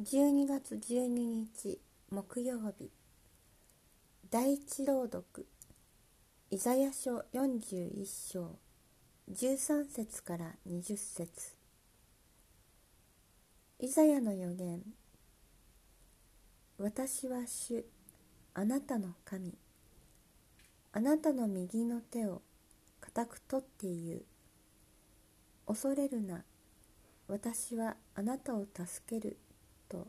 12月12日木曜日第一朗読イザヤ書41章13節から20節。イザヤの予言私は主あなたの神あなたの右の手を固く取って言う。恐れるな私はあなたを助ける。と。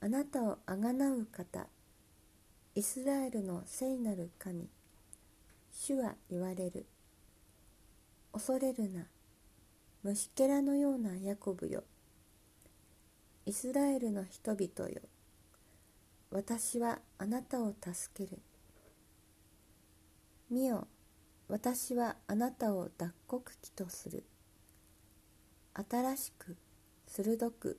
あなたをあがなう方イスラエルの聖なる神主は言われる。恐れるな。虫けらのようなヤコブよ。イスラエルの人々よ。私はあなたを助ける。見よ私はあなたを脱穀機とする。新しく鋭く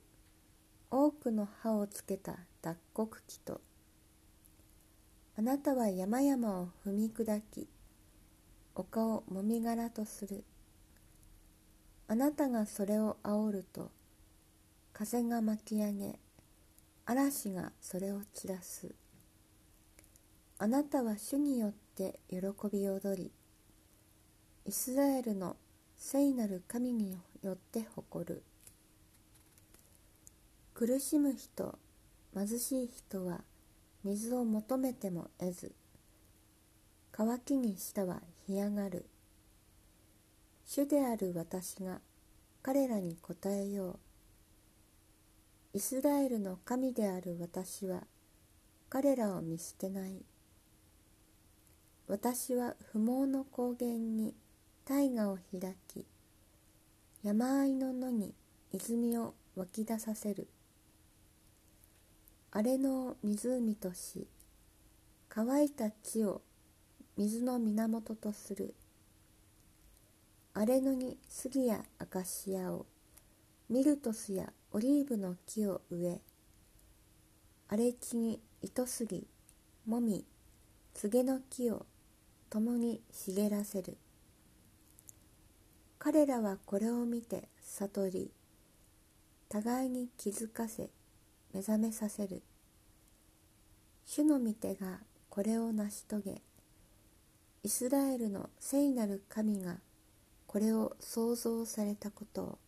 多くの歯をつけた脱穀機とあなたは山々を踏み砕き丘をもみ殻とする。あなたがそれを煽ると風が巻き上げ嵐がそれを散らす。あなたは主によって喜び踊りイスラエルの聖なる神によって誇る。苦しむ人貧しい人は水を求めても得ず乾きにしたは干上がる。主である私が彼らに答えよう。イスラエルの神である私は彼らを見捨てない。私は不毛の高原に大河を開き山あいの野に泉を湧き出させる。荒れの湖とし乾いた地を水の源とする。荒れ野に杉やアカシアをミルトスやオリーブの木を植え荒れ地に糸杉もみつげの木を共に茂らせる。彼らはこれを見て悟り互いに気づかせ目覚めさせる。主の御手がこれを成し遂げイスラエルの聖なる神がこれを創造されたことを